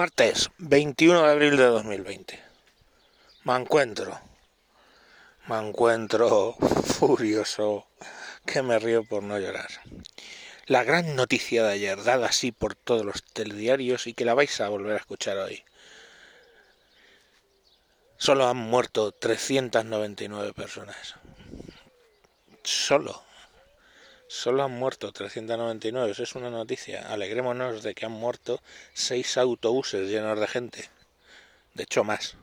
Martes 21 de abril de 2020. Me encuentro. Me encuentro furioso que me río por no llorar. La gran noticia de ayer, dada así por todos los telediarios y que la vais a volver a escuchar hoy. Solo han muerto 399 personas. Solo. Solo han muerto 399. Eso es una noticia. Alegrémonos de que han muerto seis autobuses llenos de gente. De hecho, más.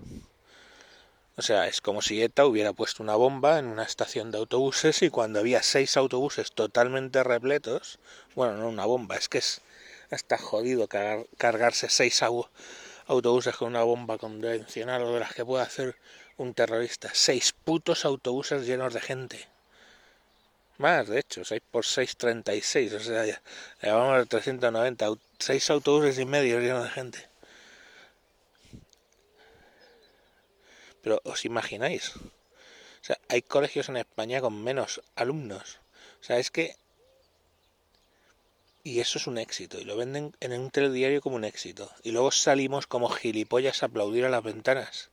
O sea, es como si ETA hubiera puesto una bomba en una estación de autobuses y cuando había seis autobuses totalmente repletos, bueno, no una bomba, es que es hasta jodido cargarse seis autobuses con una bomba convencional o de las que puede hacer un terrorista. Seis putos autobuses llenos de gente. Más, de hecho, 6 por 6, 36. O sea, ya, ya vamos a 390. 6 autobuses y medio llenos de gente. Pero os imagináis. O sea, hay colegios en España con menos alumnos. O sea, es que... Y eso es un éxito. Y lo venden en un telediario como un éxito. Y luego salimos como gilipollas a aplaudir a las ventanas.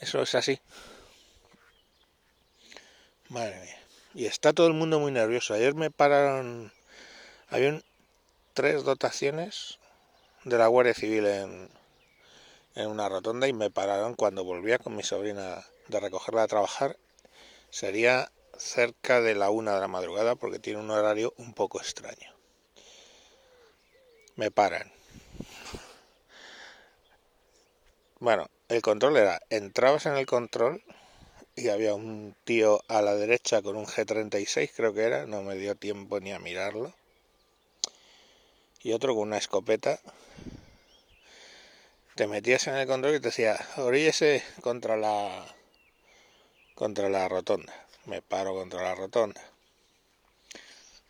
Eso es así. Madre mía. Y está todo el mundo muy nervioso. Ayer me pararon... Había tres dotaciones de la Guardia Civil en, en una rotonda y me pararon cuando volvía con mi sobrina de recogerla a trabajar. Sería cerca de la una de la madrugada porque tiene un horario un poco extraño. Me paran. Bueno, el control era, entrabas en el control y había un tío a la derecha con un G36 creo que era, no me dio tiempo ni a mirarlo. Y otro con una escopeta te metías en el control y te decía, oríllese contra la contra la rotonda. Me paro contra la rotonda.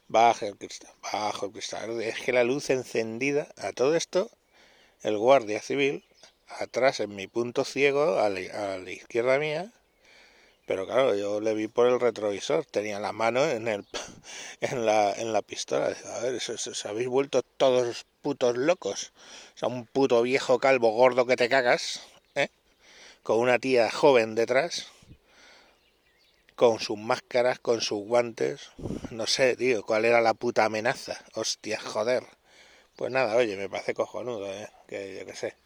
Baja el cristal, bajo el cristal. Es que la luz encendida, a todo esto, el guardia civil, atrás en mi punto ciego, a la, izquierda mía, pero claro, yo le vi por el retrovisor, tenía la mano en el en la, en la pistola. A ver, se habéis vuelto todos putos locos. O sea, un puto viejo calvo gordo que te cagas, ¿eh? Con una tía joven detrás, con sus máscaras, con sus guantes. No sé, tío, cuál era la puta amenaza. Hostia, joder. Pues nada, oye, me parece cojonudo, ¿eh? Que yo qué sé.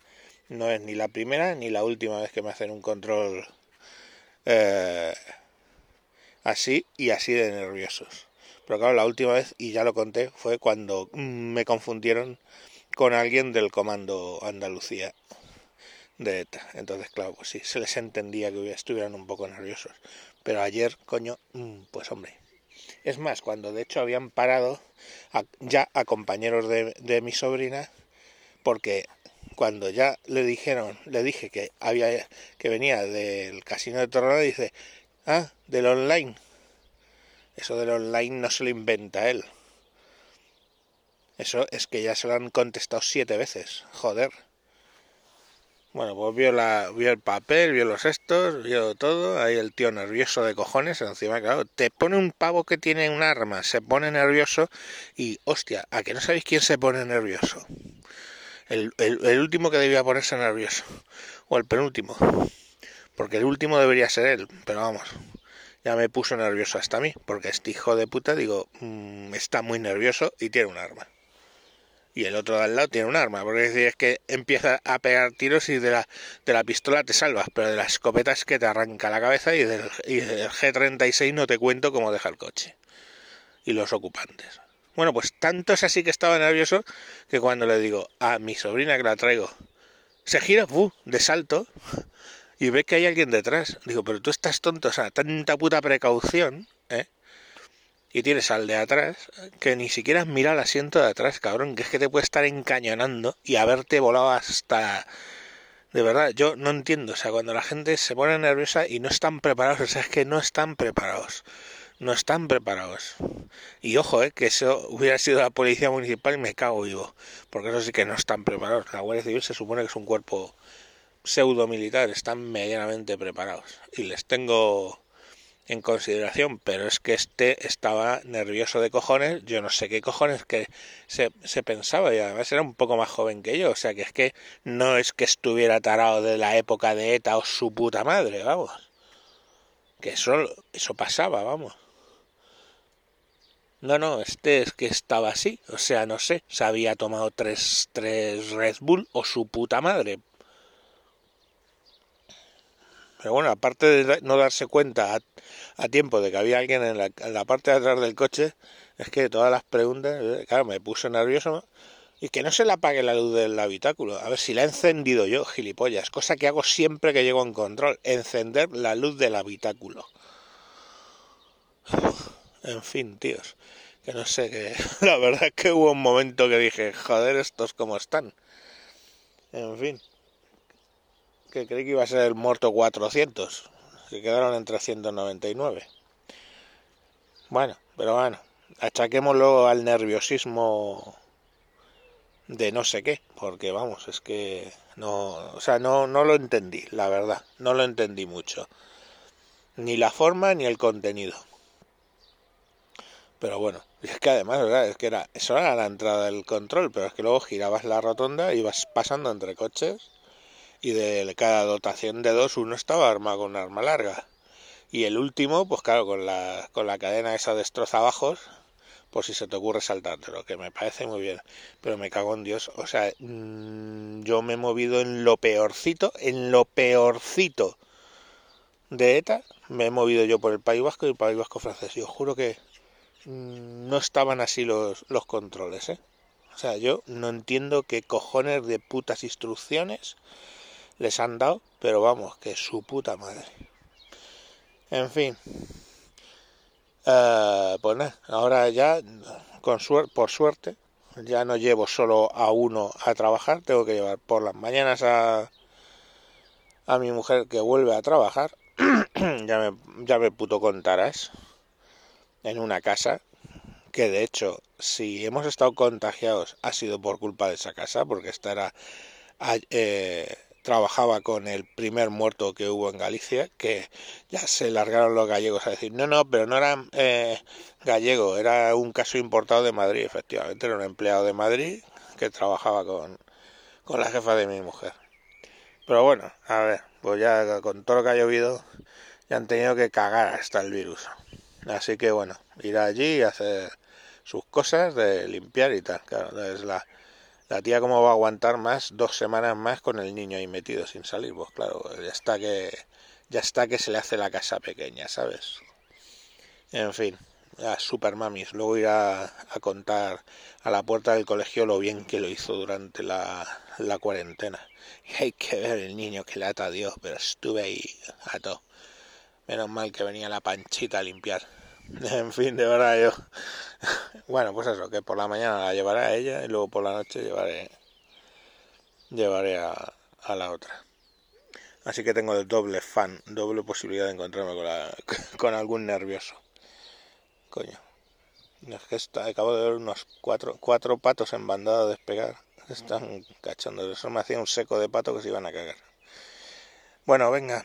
No es ni la primera ni la última vez que me hacen un control eh, así y así de nerviosos. Pero claro, la última vez, y ya lo conté, fue cuando me confundieron con alguien del comando Andalucía de ETA. Entonces, claro, pues sí, se les entendía que estuvieran un poco nerviosos. Pero ayer, coño, mm, pues hombre. Es más, cuando de hecho habían parado ya a compañeros de mi sobrina, porque cuando ya le dijeron, le dije que había que venía del casino de Torrona, dice, ah, del online. Eso del online no se lo inventa él. Eso es que ya se lo han contestado siete veces. Joder. Bueno, pues vio, la, vio el papel, vio los estos, vio todo. Ahí el tío nervioso de cojones. Encima, claro, te pone un pavo que tiene un arma, se pone nervioso. Y, hostia, ¿a que no sabéis quién se pone nervioso? El, el, último que debía ponerse nervioso. O el penúltimo. Porque el último debería ser él. Pero vamos, ya me puso nervioso hasta a mí, porque este hijo de puta, digo, mm, está muy nervioso y tiene un arma. Y el otro de al lado tiene un arma, porque es que empieza a pegar tiros y de la, de la pistola te salvas, pero de la escopeta es que te arranca la cabeza y del, y del G36 no te cuento cómo deja el coche. Y los ocupantes. Bueno, pues tanto es así que estaba nervioso que cuando le digo a mi sobrina que la traigo, se gira, ¡bu! de salto, y ve que hay alguien detrás. Digo, pero tú estás tonto, o sea, tanta puta precaución, ¿eh? Y tienes al de atrás que ni siquiera mira el asiento de atrás, cabrón, que es que te puede estar encañonando y haberte volado hasta... De verdad, yo no entiendo, o sea, cuando la gente se pone nerviosa y no están preparados, o sea, es que no están preparados, no están preparados. Y ojo, eh, que eso hubiera sido la policía municipal y me cago vivo, porque eso sí que no están preparados. La Guardia Civil se supone que es un cuerpo pseudo militar están medianamente preparados y les tengo en consideración, pero es que este estaba nervioso de cojones, yo no sé qué cojones que se, se, pensaba, y además era un poco más joven que yo, o sea que es que no es que estuviera tarado de la época de ETA o su puta madre, vamos. Que eso, eso pasaba, vamos. No, no, este es que estaba así, o sea, no sé, se había tomado tres, tres Red Bull o su puta madre, pero bueno, aparte de no darse cuenta a, tiempo de que había alguien en la, parte de atrás del coche, es que todas las preguntas, eh, claro, me puse nervioso. Y que no se le apague la luz del habitáculo. A ver si la he encendido yo, gilipollas. Cosa que hago siempre que llego en control. Encender la luz del habitáculo. En fin, tíos. Que no sé, que la verdad es que hubo un momento que dije, joder, estos como están. En fin que creí que iba a ser el muerto 400, que quedaron en 399. Bueno, pero bueno, achaquémoslo al nerviosismo de no sé qué, porque vamos, es que no, o sea, no, no lo entendí, la verdad, no lo entendí mucho, ni la forma ni el contenido. Pero bueno, es que además, ¿verdad? Es que era, eso era la entrada del control, pero es que luego girabas la rotonda ibas pasando entre coches y de cada dotación de dos uno estaba armado con un arma larga. Y el último pues claro con la con la cadena esa destrozabajos por si se te ocurre saltártelo que me parece muy bien. Pero me cago en Dios. O sea mm, yo me he movido en lo peorcito en lo peorcito de ETA me he movido yo por el País Vasco y el País Vasco francés. Y os juro que no estaban así los, los controles ¿eh? o sea yo no entiendo qué cojones de putas instrucciones les han dado, pero vamos, que su puta madre. En fin. Uh, pues nada, ahora ya, con por suerte, ya no llevo solo a uno a trabajar, tengo que llevar por las mañanas a, a mi mujer que vuelve a trabajar, ya, me, ya me puto contarás, en una casa, que de hecho, si hemos estado contagiados ha sido por culpa de esa casa, porque esta era... Eh, trabajaba con el primer muerto que hubo en Galicia, que ya se largaron los gallegos a decir, no, no, pero no era eh, gallego, era un caso importado de Madrid, efectivamente, era un empleado de Madrid que trabajaba con, con la jefa de mi mujer. Pero bueno, a ver, pues ya con todo lo que ha llovido, ya han tenido que cagar hasta el virus. Así que bueno, ir allí y hacer sus cosas de limpiar y tal. Claro, es la, la tía cómo va a aguantar más dos semanas más con el niño ahí metido sin salir pues claro ya está que ya está que se le hace la casa pequeña sabes en fin a super mamis luego irá a contar a la puerta del colegio lo bien que lo hizo durante la, la cuarentena. Y hay que ver el niño que lata a Dios pero estuve ahí a todo menos mal que venía la panchita a limpiar en fin de verdad yo bueno, pues eso, que por la mañana la llevaré a ella y luego por la noche llevaré llevaré a, la otra. Así que tengo el doble fan, doble posibilidad de encontrarme con, la, con algún nervioso. Coño. Es que está, acabo de ver unos cuatro, cuatro patos en bandada despegar. Están cachando. Eso me hacía un seco de pato que se iban a cagar. Bueno, venga.